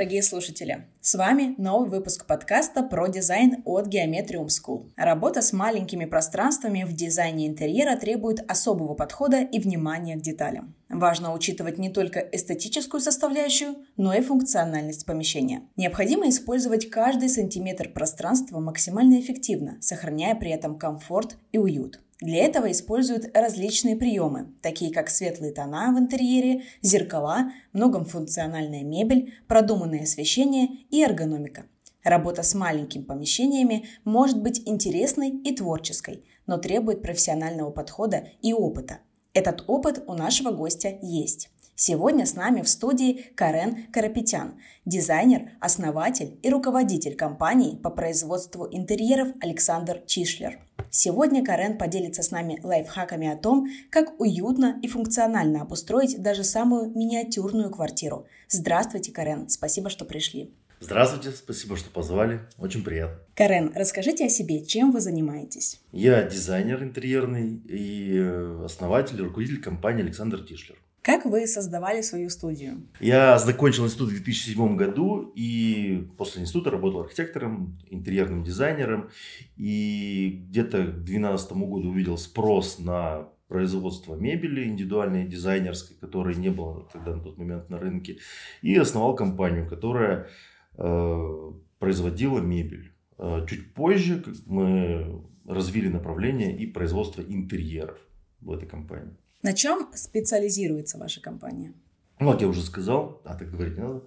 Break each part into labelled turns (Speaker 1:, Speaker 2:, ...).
Speaker 1: дорогие слушатели! С вами новый выпуск подкаста про дизайн от Geometrium School. Работа с маленькими пространствами в дизайне интерьера требует особого подхода и внимания к деталям. Важно учитывать не только эстетическую составляющую, но и функциональность помещения. Необходимо использовать каждый сантиметр пространства максимально эффективно, сохраняя при этом комфорт и уют. Для этого используют различные приемы, такие как светлые тона в интерьере, зеркала, многофункциональная мебель, продуманное освещение и эргономика. Работа с маленькими помещениями может быть интересной и творческой, но требует профессионального подхода и опыта. Этот опыт у нашего гостя есть. Сегодня с нами в студии Карен Карапетян, дизайнер, основатель и руководитель компании по производству интерьеров Александр Чишлер. Сегодня Карен поделится с нами лайфхаками о том, как уютно и функционально обустроить даже самую миниатюрную квартиру. Здравствуйте, Карен, спасибо, что пришли.
Speaker 2: Здравствуйте, спасибо, что позвали. Очень приятно.
Speaker 1: Карен, расскажите о себе, чем вы занимаетесь?
Speaker 2: Я дизайнер интерьерный и э, основатель руководитель компании Александр Тишлер.
Speaker 1: Как вы создавали свою студию?
Speaker 2: Я закончил институт в 2007 году и после института работал архитектором, интерьерным дизайнером. И где-то к 2012 году увидел спрос на производство мебели индивидуальной дизайнерской, которой не было тогда на тот момент на рынке. И основал компанию, которая э, производила мебель. Э, чуть позже мы развили направление и производство интерьеров в этой компании.
Speaker 1: На чем специализируется ваша компания?
Speaker 2: Ну, вот я уже сказал, а так говорить не надо.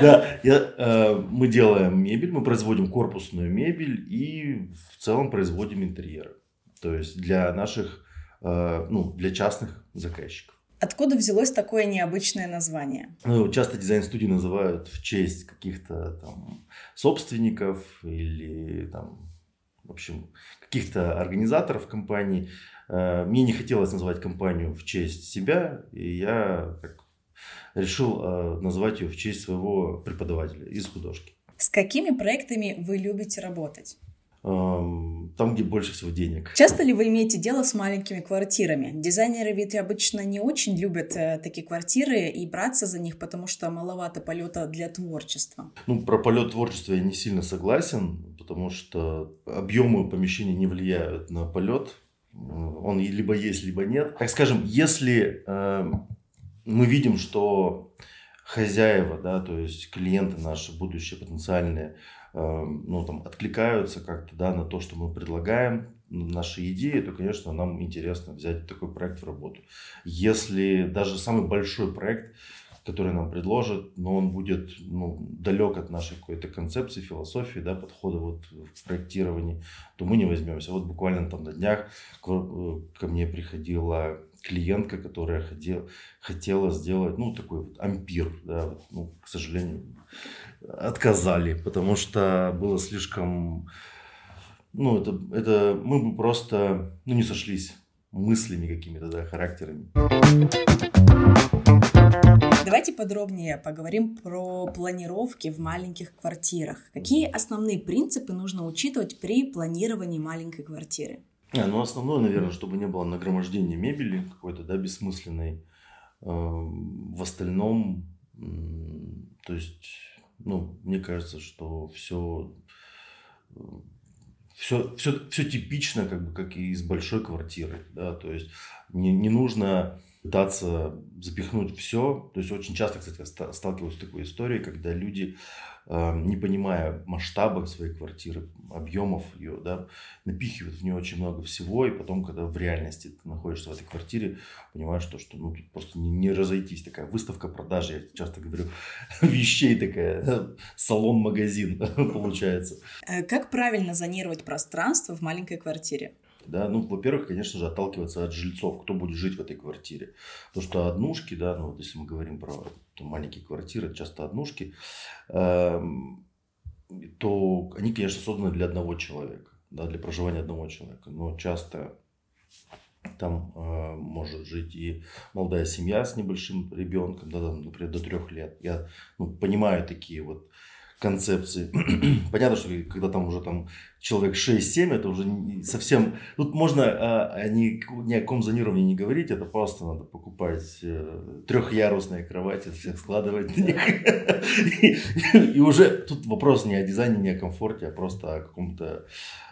Speaker 2: Да, э, мы делаем мебель, мы производим корпусную мебель и в целом производим интерьеры. То есть для наших, э, ну, для частных заказчиков.
Speaker 1: Откуда взялось такое необычное название?
Speaker 2: Ну, часто дизайн-студии называют в честь каких-то там собственников или там, в общем, каких-то организаторов компании. Э, мне не хотелось называть компанию в честь себя, и я решил э, назвать ее в честь своего преподавателя из художки.
Speaker 1: С какими проектами вы любите работать?
Speaker 2: Там, где больше всего денег.
Speaker 1: Часто ли вы имеете дело с маленькими квартирами? Дизайнеры ведь обычно не очень любят э, такие квартиры и браться за них, потому что маловато полета для творчества.
Speaker 2: Ну, про полет творчества я не сильно согласен, потому что объемы помещения не влияют на полет он либо есть, либо нет. Так скажем, если э, мы видим, что хозяева, да, то есть клиенты наши, будущие потенциальные, э, ну, там, откликаются как-то, да, на то, что мы предлагаем, наши идеи, то, конечно, нам интересно взять такой проект в работу. Если даже самый большой проект который нам предложат, но он будет ну, далек от нашей какой-то концепции, философии, да, подхода вот в проектировании, то мы не возьмемся. Вот буквально там на днях ко, э, ко мне приходила клиентка, которая хотела, хотела сделать, ну, такой вот ампир, да, ну, к сожалению, отказали, потому что было слишком, ну, это, это мы бы просто, ну, не сошлись мыслями какими-то, да, характерами.
Speaker 1: Давайте подробнее поговорим про планировки в маленьких квартирах. Какие основные принципы нужно учитывать при планировании маленькой квартиры?
Speaker 2: А, ну, основное, наверное, чтобы не было нагромождения мебели какой-то, да, бессмысленной. Эм, в остальном, то есть, ну, мне кажется, что все все, все, все типично, как бы, как и из большой квартиры, да, то есть не, не нужно пытаться запихнуть все. То есть очень часто, кстати, сталкиваюсь с такой историей, когда люди, эм, не понимая масштаба своей квартиры, объемов ее, да, напихивают в нее очень много всего, и потом, когда в реальности ты находишься в этой квартире, понимаешь, что, что ну, тут просто не, не разойтись. Такая выставка продажи, я часто говорю, вещей такая, салон-магазин получается.
Speaker 1: Э, как правильно зонировать пространство в маленькой квартире?
Speaker 2: Да, ну, во-первых, конечно же, отталкиваться от жильцов, кто будет жить в этой квартире. Потому что однушки, да, ну, вот если мы говорим про маленькие квартиры, часто однушки, э, то они, конечно, созданы для одного человека, да, для проживания одного человека. Но часто там э, может жить и молодая семья с небольшим ребенком, да, там, например, до трех лет. Я ну, понимаю такие вот концепции. Понятно, что когда там уже там человек 6-7, это уже совсем... Тут можно а, ни, ни о ком зонировании не говорить, это просто надо покупать э, трехъярусные кровати, всех складывать на них. И уже тут вопрос не о дизайне, не о комфорте, а просто о каком-то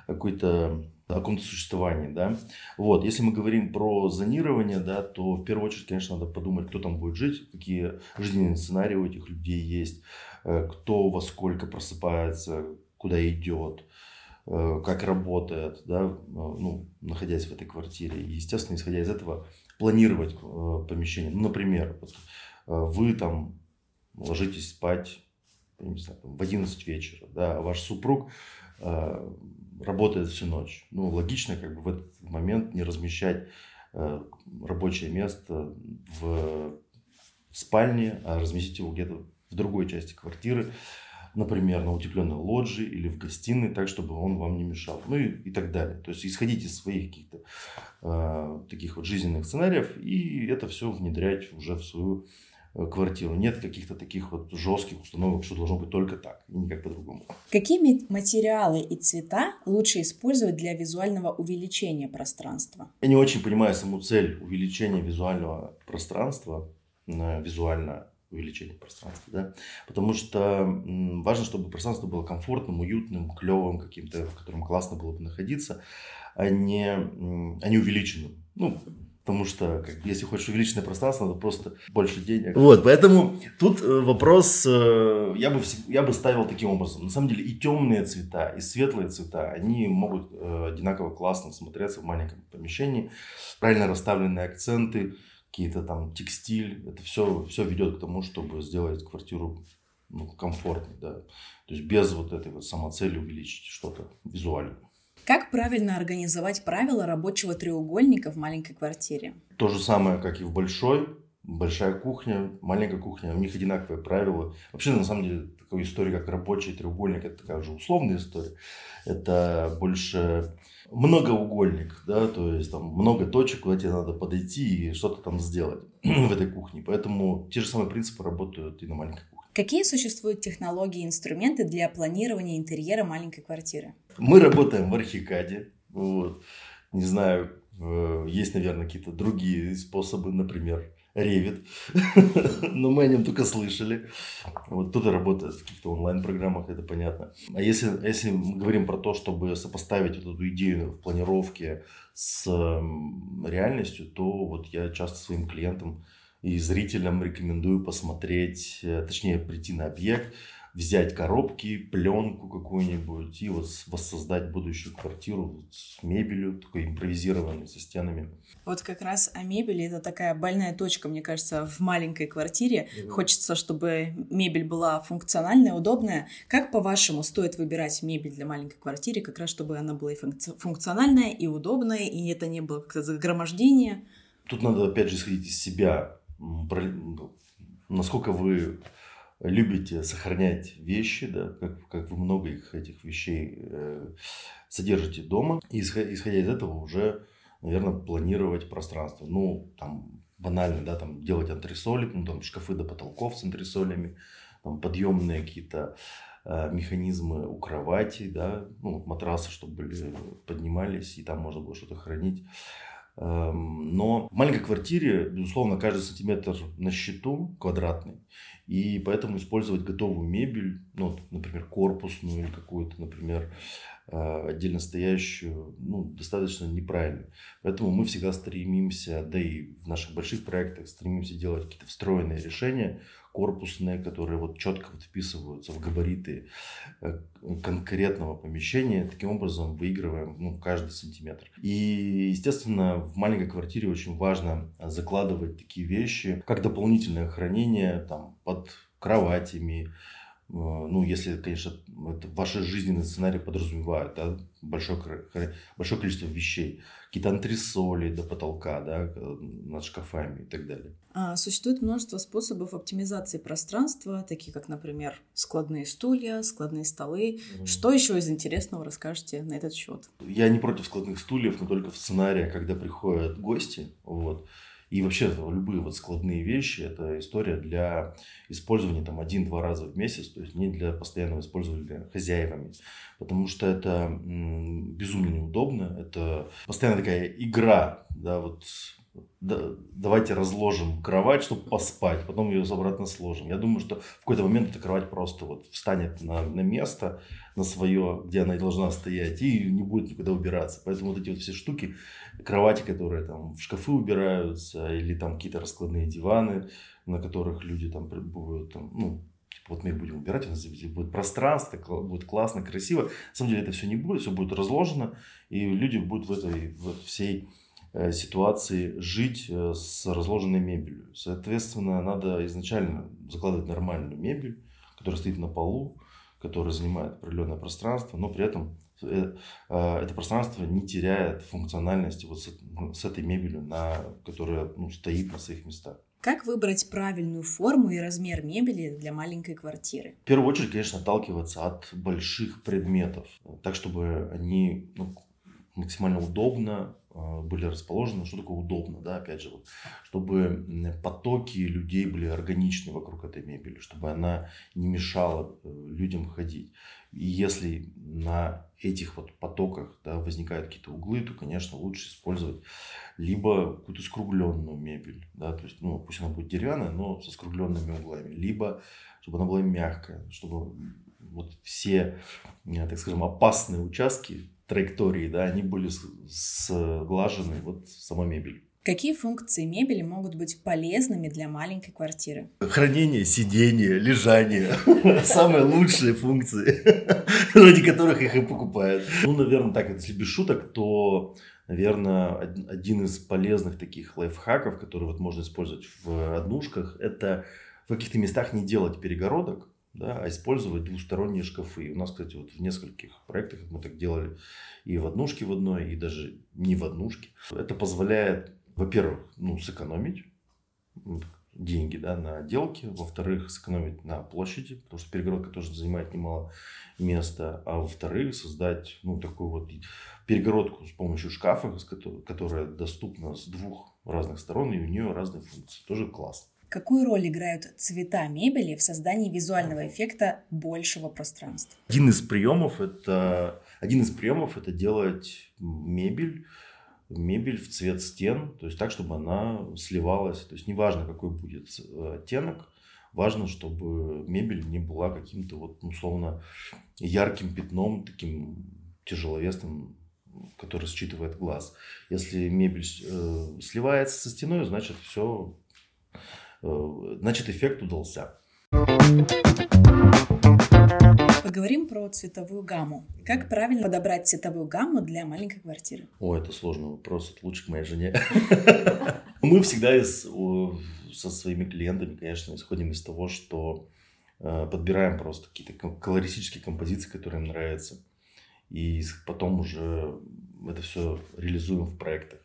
Speaker 2: какой-то о каком-то существовании, да. Вот, если мы говорим про зонирование, да, то в первую очередь, конечно, надо подумать, кто там будет жить, какие жизненные сценарии у этих людей есть, кто во сколько просыпается, куда идет, э, как работает, да, э, ну, находясь в этой квартире. И, естественно, исходя из этого, планировать помещение. Ну, например, вот, вы там ложитесь спать не знаю, в 11 вечера, да, а ваш супруг работает всю ночь. Ну, логично как бы в этот момент не размещать э, рабочее место в спальне, а разместить его где-то в другой части квартиры, например, на утепленной лоджии или в гостиной, так, чтобы он вам не мешал. Ну и, и так далее. То есть исходить из своих каких-то э, таких вот жизненных сценариев и это все внедрять уже в свою Э, квартиру. Нет каких-то таких вот жестких установок, что должно быть только так и никак по-другому.
Speaker 1: Какие материалы и цвета лучше использовать для визуального увеличения пространства?
Speaker 2: Я не очень понимаю саму цель увеличения визуального пространства, визуально увеличение пространства, да, потому что важно, чтобы пространство было комфортным, уютным, клевым каким-то, в котором классно было бы находиться, а не, а не увеличенным. Ну, Потому что, как, если хочешь увеличенное пространство, надо просто больше денег. Вот, поэтому тут э, вопрос, э, я бы, я бы ставил таким образом. На самом деле и темные цвета, и светлые цвета, они могут э, одинаково классно смотреться в маленьком помещении. Правильно расставленные акценты, какие-то там текстиль, это все, все ведет к тому, чтобы сделать квартиру ну, комфортной, да. То есть без вот этой вот самоцели увеличить что-то визуально.
Speaker 1: Как правильно организовать правила рабочего треугольника в маленькой квартире?
Speaker 2: То же самое, как и в большой. Большая кухня, маленькая кухня, у них одинаковые правила. Вообще, на самом деле, такая история, как рабочий треугольник, это такая уже условная история. Это больше многоугольник, да, то есть там много точек, куда тебе надо подойти и что-то там сделать в этой кухне. Поэтому те же самые принципы работают и на маленькой кухне.
Speaker 1: Какие существуют технологии и инструменты для планирования интерьера маленькой квартиры?
Speaker 2: Мы работаем в Архикаде. Вот. Не знаю, есть, наверное, какие-то другие способы, например, Revit, но мы о нем только слышали. Вот кто-то работает в каких-то онлайн-программах, это понятно. А если, если мы говорим про то, чтобы сопоставить вот эту идею в планировке с реальностью, то вот я часто своим клиентам и зрителям рекомендую посмотреть, э, точнее прийти на объект, взять коробки, пленку какую-нибудь и вот воссоздать будущую квартиру с мебелью, такой импровизированной, со стенами.
Speaker 1: Вот как раз о мебели это такая больная точка, мне кажется, в маленькой квартире. Mm-hmm. Хочется, чтобы мебель была функциональная, удобная. Как, по-вашему, стоит выбирать мебель для маленькой квартиры, как раз чтобы она была и функциональная, и удобная, и это не было как-то загромождение?
Speaker 2: Тут надо, опять же, исходить из себя насколько вы любите сохранять вещи, да, как, как вы много их, этих вещей э, содержите дома, и исходя из этого уже, наверное, планировать пространство. Ну, там, банально, да, там, делать антресоли, ну, там, шкафы до потолков с антресолями, там, подъемные какие-то э, механизмы у кровати, да, ну, матрасы, чтобы были, поднимались, и там можно было что-то хранить. Эм, но в маленькой квартире, безусловно, каждый сантиметр на счету квадратный. И поэтому использовать готовую мебель, ну, например, корпусную или какую-то, например, э, отдельно стоящую, ну, достаточно неправильно. Поэтому мы всегда стремимся, да и в наших больших проектах стремимся делать какие-то встроенные решения, корпусные, которые вот четко вот вписываются в габариты э, конкретного помещения. Таким образом выигрываем ну, каждый сантиметр. И, естественно, в маленькой квартире очень важно закладывать такие вещи, как дополнительное хранение там, под кроватями, ну, если, конечно, ваши жизненные сценарии подразумевают, да, большое, большое количество вещей, какие-то антресоли до потолка, да, над шкафами и так далее.
Speaker 1: А, существует множество способов оптимизации пространства, такие как, например, складные стулья, складные столы. Mm. Что еще из интересного расскажете на этот счет?
Speaker 2: Я не против складных стульев, но только в сценарии, когда приходят гости, вот, И вообще любые вот складные вещи – это история для использования там один-два раза в месяц, то есть не для постоянного использования хозяевами. Потому что это безумно неудобно, это постоянно такая игра, да, вот да, давайте разложим кровать, чтобы поспать, потом ее обратно сложим. Я думаю, что в какой-то момент эта кровать просто вот встанет на, на место, на свое, где она должна стоять, и не будет никуда убираться. Поэтому вот эти вот все штуки, кровати, которые там в шкафы убираются, или там какие-то раскладные диваны, на которых люди там будут, там, ну, типа, вот мы их будем убирать, у нас здесь будет пространство, будет классно, красиво. На самом деле это все не будет, все будет разложено, и люди будут в этой в всей ситуации жить э, с разложенной мебелью. Соответственно, надо изначально закладывать нормальную мебель, которая стоит на полу, которая занимает определенное пространство, но при этом э, это пространство не теряет функциональности вот с, этой мебелью, на, которая ну, стоит на своих местах.
Speaker 1: Как выбрать правильную форму и размер мебели для маленькой квартиры?
Speaker 2: В первую очередь, конечно, отталкиваться от больших предметов, так чтобы они ну, максимально удобно были расположены, что такое удобно, да, опять же, вот, чтобы потоки людей были органичны вокруг этой мебели, чтобы она не мешала э, людям ходить. И если на этих вот потоках да, возникают какие-то углы, то, конечно, лучше использовать либо какую-то скругленную мебель, да, то есть, ну, пусть она будет деревянная, но со скругленными углами, либо чтобы она была мягкая, чтобы вот все, э, так скажем, опасные участки траектории, да, они были сглажены вот сама мебель.
Speaker 1: Какие функции мебели могут быть полезными для маленькой квартиры?
Speaker 2: Хранение, сидение, лежание. Самые лучшие функции, ради которых их и покупают. Ну, наверное, так, если без шуток, то, наверное, один из полезных таких лайфхаков, который вот можно использовать в однушках, это в каких-то местах не делать перегородок, да, а использовать двусторонние шкафы. у нас, кстати, вот в нескольких проектах мы так делали и в однушке в одной, и даже не в однушке. Это позволяет, во-первых, ну, сэкономить деньги да, на отделке, во-вторых, сэкономить на площади, потому что перегородка тоже занимает немало места, а во-вторых, создать ну, такую вот перегородку с помощью шкафа, которая доступна с двух разных сторон, и у нее разные функции. Тоже классно.
Speaker 1: Какую роль играют цвета мебели в создании визуального эффекта большего пространства?
Speaker 2: Один из приемов это, один из приемов это делать мебель, мебель в цвет стен, то есть так, чтобы она сливалась. То есть неважно, какой будет оттенок, важно, чтобы мебель не была каким-то вот условно ярким пятном, таким тяжеловесным, который считывает глаз. Если мебель э, сливается со стеной, значит все Э, значит, эффект удался.
Speaker 1: Поговорим про цветовую гамму. Как правильно подобрать цветовую гамму для маленькой квартиры?
Speaker 2: О, это сложный вопрос. Это лучше к моей жене. Мы всегда из, со своими клиентами, конечно, исходим из того, что э, подбираем просто какие-то колористические композиции, которые им нравятся. И потом уже это все реализуем в проектах.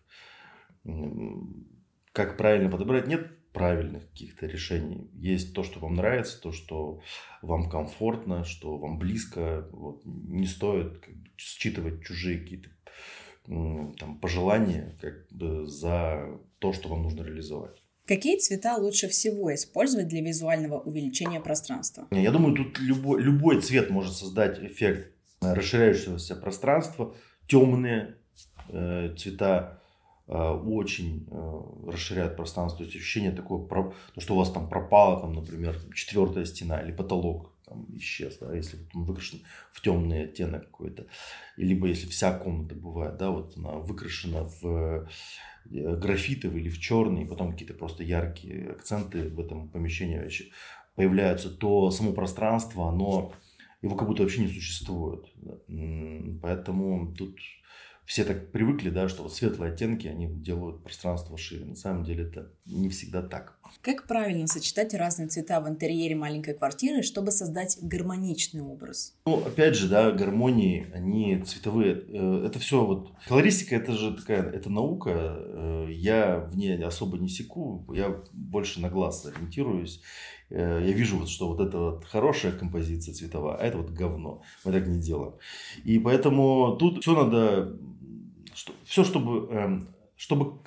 Speaker 2: Как правильно подобрать? Нет правильных каких-то решений. Есть то, что вам нравится, то, что вам комфортно, что вам близко. Вот. Не стоит как бы, считывать чужие какие-то там, пожелания как бы, за то, что вам нужно реализовать.
Speaker 1: Какие цвета лучше всего использовать для визуального увеличения пространства?
Speaker 2: Я думаю, тут любой, любой цвет может создать эффект расширяющегося пространства. Темные э, цвета очень э, расширяет пространство. То есть ощущение такое, то, что у вас там пропала, там, например, четвертая стена или потолок там исчез, да, если он выкрашен в темный оттенок какой-то. Либо если вся комната бывает, да, вот она выкрашена в э, графитовый или в черный, и потом какие-то просто яркие акценты в этом помещении появляются, то само пространство, оно его как будто вообще не существует. Поэтому тут все так привыкли, да, что вот светлые оттенки, они делают пространство шире. На самом деле это не всегда так.
Speaker 1: Как правильно сочетать разные цвета в интерьере маленькой квартиры, чтобы создать гармоничный образ?
Speaker 2: Ну, опять же, да, гармонии, они цветовые. Э, это все вот... Колористика, это же такая, это наука. Э, я в ней особо не секу, я больше на глаз ориентируюсь. Э, я вижу, вот, что вот это вот хорошая композиция цветовая, а это вот говно. Мы так не делаем. И поэтому тут все надо что, все, чтобы э, чтобы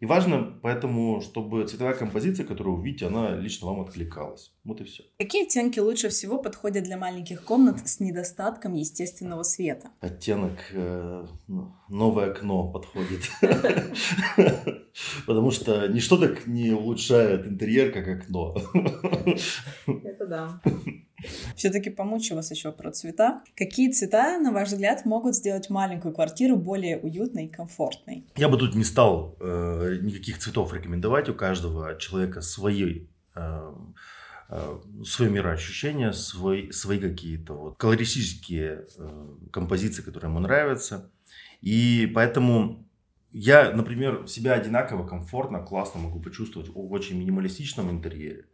Speaker 2: и важно поэтому, чтобы цветовая композиция, которую вы видите, она лично вам откликалась. Вот и все.
Speaker 1: Какие оттенки лучше всего подходят для маленьких комнат с недостатком естественного света?
Speaker 2: Оттенок э, новое окно подходит. Потому что ничто так не улучшает интерьер, как окно.
Speaker 1: Это да. Все-таки помучу вас еще про цвета. Какие цвета, на ваш взгляд, могут сделать маленькую квартиру более уютной и комфортной?
Speaker 2: Я бы тут не стал э, никаких цветов рекомендовать. У каждого человека свои э, э, свое мироощущение, свои, свои какие-то вот колористические э, композиции, которые ему нравятся. И поэтому я, например, себя одинаково комфортно, классно могу почувствовать в очень минималистичном интерьере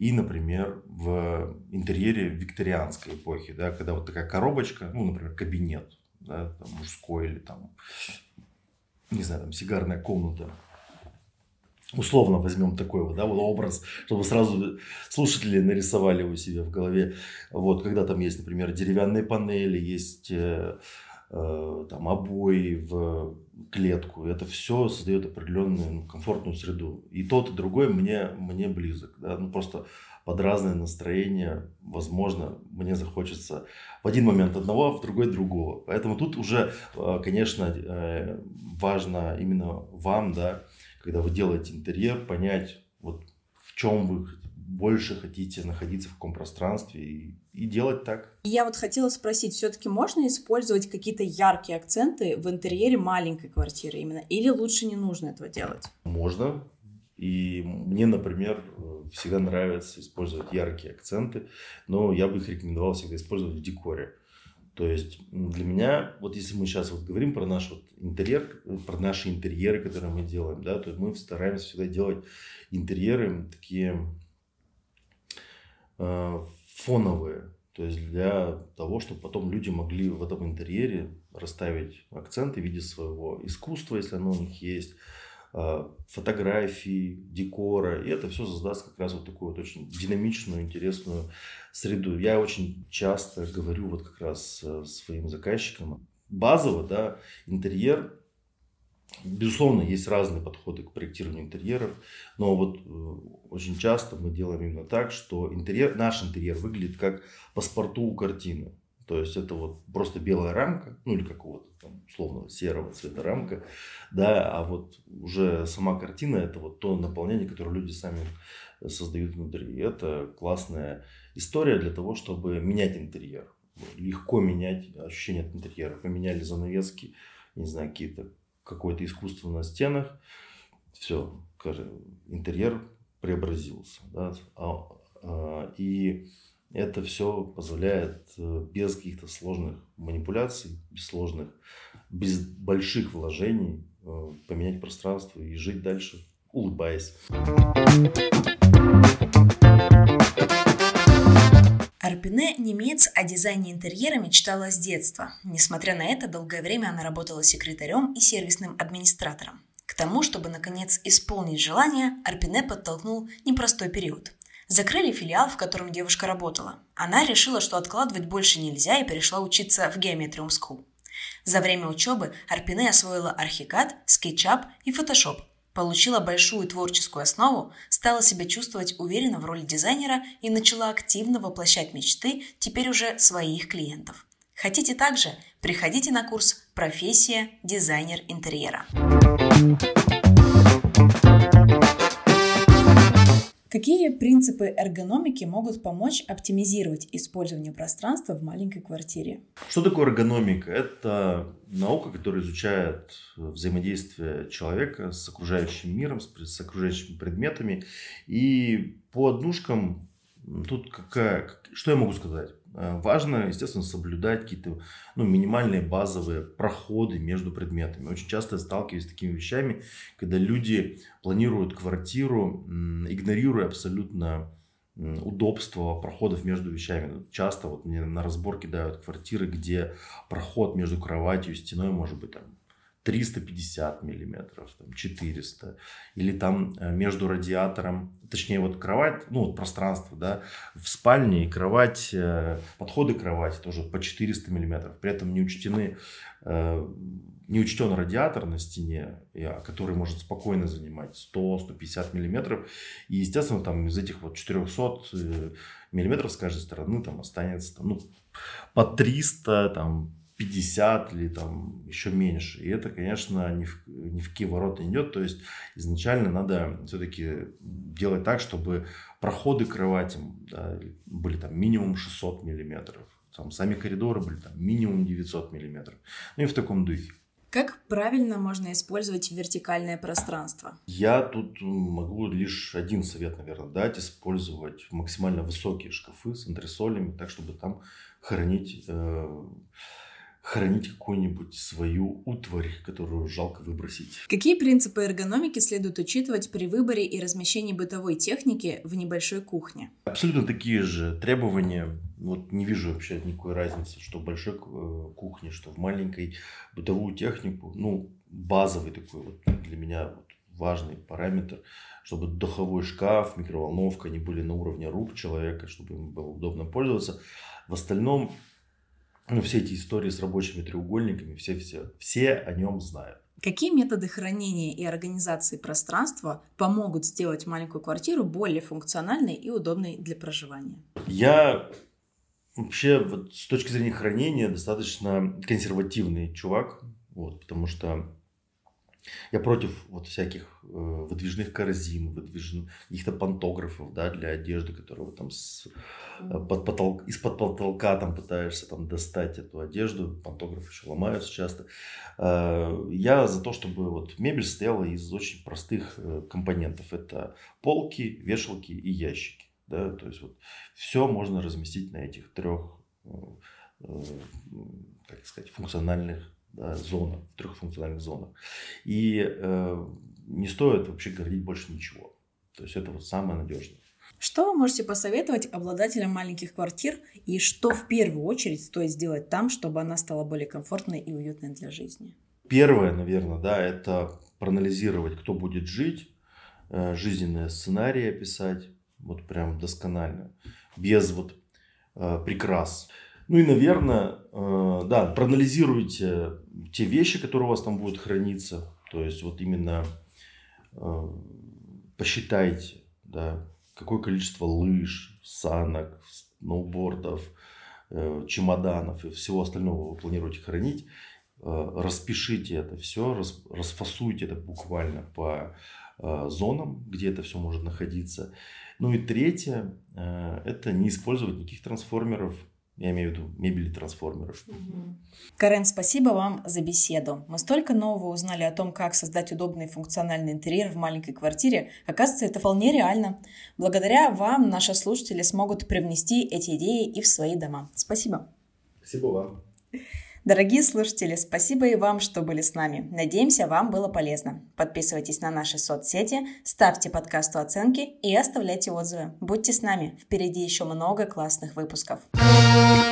Speaker 2: и, например, в интерьере викторианской эпохи, да, когда вот такая коробочка, ну, например, кабинет, да, там, мужской или там, не знаю, там, сигарная комната, условно возьмем такой вот, да, вот образ, чтобы сразу слушатели нарисовали у себя в голове. Вот, когда там есть, например, деревянные панели, есть э, э, там обои в клетку. Это все создает определенную ну, комфортную среду. И тот, и другой мне, мне близок. Да? Ну, просто под разное настроение, возможно, мне захочется в один момент одного, а в другой другого. Поэтому тут уже, э, конечно, э, важно именно вам, да, когда вы делаете интерьер, понять, вот в чем вы больше хотите находиться в каком пространстве и, и делать так.
Speaker 1: Я вот хотела спросить, все-таки можно использовать какие-то яркие акценты в интерьере маленькой квартиры именно, или лучше не нужно этого делать?
Speaker 2: Можно. И мне, например, всегда нравится использовать яркие акценты, но я бы их рекомендовал всегда использовать в декоре. То есть для меня, вот если мы сейчас вот говорим про наш вот интерьер, про наши интерьеры, которые мы делаем, да, то мы стараемся всегда делать интерьеры такие Э, фоновые. То есть для того, чтобы потом люди могли в этом интерьере расставить акценты в виде своего искусства, если оно у них есть, э, фотографий, декора. И это все создаст как раз вот такую вот очень динамичную, интересную среду. Я очень часто говорю вот как раз э, своим заказчикам, базово, да, интерьер Безусловно, есть разные подходы к проектированию интерьеров, но вот э, очень часто мы делаем именно так, что интерьер, наш интерьер выглядит как паспорту у картины. То есть это вот просто белая рамка, ну или какого-то там условного серого цвета рамка, да, а вот уже сама картина это вот то наполнение, которое люди сами создают внутри. Это классная история для того, чтобы менять интерьер. Легко менять ощущение от интерьера. Поменяли занавески, не знаю, какие-то какое-то искусство на стенах, все, интерьер преобразился. Да? А, а, и это все позволяет э, без каких-то сложных манипуляций, без сложных, без больших вложений э, поменять пространство и жить дальше, улыбаясь.
Speaker 1: Арпине немец о дизайне интерьера мечтала с детства. Несмотря на это, долгое время она работала секретарем и сервисным администратором. К тому, чтобы наконец исполнить желание, Арпине подтолкнул непростой период. Закрыли филиал, в котором девушка работала. Она решила, что откладывать больше нельзя и перешла учиться в Geometrium School. За время учебы Арпине освоила архикад, скетчап и фотошоп, получила большую творческую основу, стала себя чувствовать уверенно в роли дизайнера и начала активно воплощать мечты теперь уже своих клиентов. Хотите также? Приходите на курс «Профессия дизайнер интерьера». Какие принципы эргономики могут помочь оптимизировать использование пространства в маленькой квартире?
Speaker 2: Что такое эргономика? Это наука, которая изучает взаимодействие человека с окружающим миром, с окружающими предметами. И по однушкам тут какая, что я могу сказать? Э, важно, естественно, соблюдать какие-то ну, минимальные базовые проходы между предметами. Очень часто я сталкиваюсь с такими вещами, когда люди планируют квартиру, игнорируя абсолютно удобство проходов между вещами. Часто вот мне на разбор кидают квартиры, где проход между кроватью и стеной может быть там 350 миллиметров, там, 400, или там э, между радиатором, точнее вот кровать, ну вот пространство, да, в спальне и кровать, э, подходы кровати тоже по 400 миллиметров, при этом не учтены э, не учтен радиатор на стене, который может спокойно занимать 100-150 миллиметров. И, естественно, там из этих вот 400 миллиметров с каждой стороны там останется там, ну, по 300, там, 50 или там еще меньше. И это, конечно, ни в, ни в какие ворота не идет. То есть изначально надо все-таки делать так, чтобы проходы кровати да, были там минимум 600 миллиметров. Там сами коридоры были там минимум 900 миллиметров. Ну и в таком духе.
Speaker 1: Как правильно можно использовать вертикальное пространство?
Speaker 2: Я тут могу лишь один совет, наверное, дать. Использовать максимально высокие шкафы с антресолями, так, чтобы там хранить э, хранить какую-нибудь свою утварь, которую жалко выбросить.
Speaker 1: Какие принципы эргономики следует учитывать при выборе и размещении бытовой техники в небольшой кухне?
Speaker 2: Абсолютно такие же требования. Вот не вижу вообще никакой разницы, что в большой э, кухне, что в маленькой бытовую технику. Ну, базовый такой вот для меня вот важный параметр, чтобы духовой шкаф, микроволновка, они были на уровне рук человека, чтобы им было удобно пользоваться. В остальном ну, все эти истории с рабочими треугольниками, все, все, все о нем знают.
Speaker 1: Какие методы хранения и организации пространства помогут сделать маленькую квартиру более функциональной и удобной для проживания?
Speaker 2: Я вообще вот, с точки зрения хранения достаточно консервативный чувак, вот, потому что я против вот всяких э, выдвижных корзин, выдвижных каких-то пантографов, да, для одежды, которые там с, э, под потолк, из-под потолка там пытаешься там достать эту одежду. Пантографы еще ломаются часто. Э, я за то, чтобы вот мебель стояла из очень простых э, компонентов. Это полки, вешалки и ящики. Да, то есть вот все можно разместить на этих трех, э, э, так сказать, функциональных зона, в трех функциональных зонах. И э, не стоит вообще городить больше ничего. То есть это вот самое надежное.
Speaker 1: Что вы можете посоветовать обладателям маленьких квартир и что в первую очередь стоит сделать там, чтобы она стала более комфортной и уютной для жизни?
Speaker 2: Первое, наверное, да, это проанализировать, кто будет жить, э, жизненные сценарии описать, вот прям досконально, без вот э, прикрас. Ну и, наверное, э, да, проанализируйте те вещи, которые у вас там будут храниться. То есть вот именно э, посчитайте, да, какое количество лыж, санок, сноубордов, э, чемоданов и всего остального вы планируете хранить. Распишите это все, расфасуйте это буквально по зонам, где это все может находиться. Ну и третье, это не использовать никаких трансформеров я имею в виду мебели трансформеров.
Speaker 1: Карен, спасибо вам за беседу. Мы столько нового узнали о том, как создать удобный функциональный интерьер в маленькой квартире. Оказывается, это вполне реально. Благодаря вам наши слушатели смогут привнести эти идеи и в свои дома. Спасибо.
Speaker 2: Спасибо вам.
Speaker 1: Дорогие слушатели, спасибо и вам, что были с нами. Надеемся, вам было полезно. Подписывайтесь на наши соцсети, ставьте подкасту оценки и оставляйте отзывы. Будьте с нами, впереди еще много классных выпусков. Thank you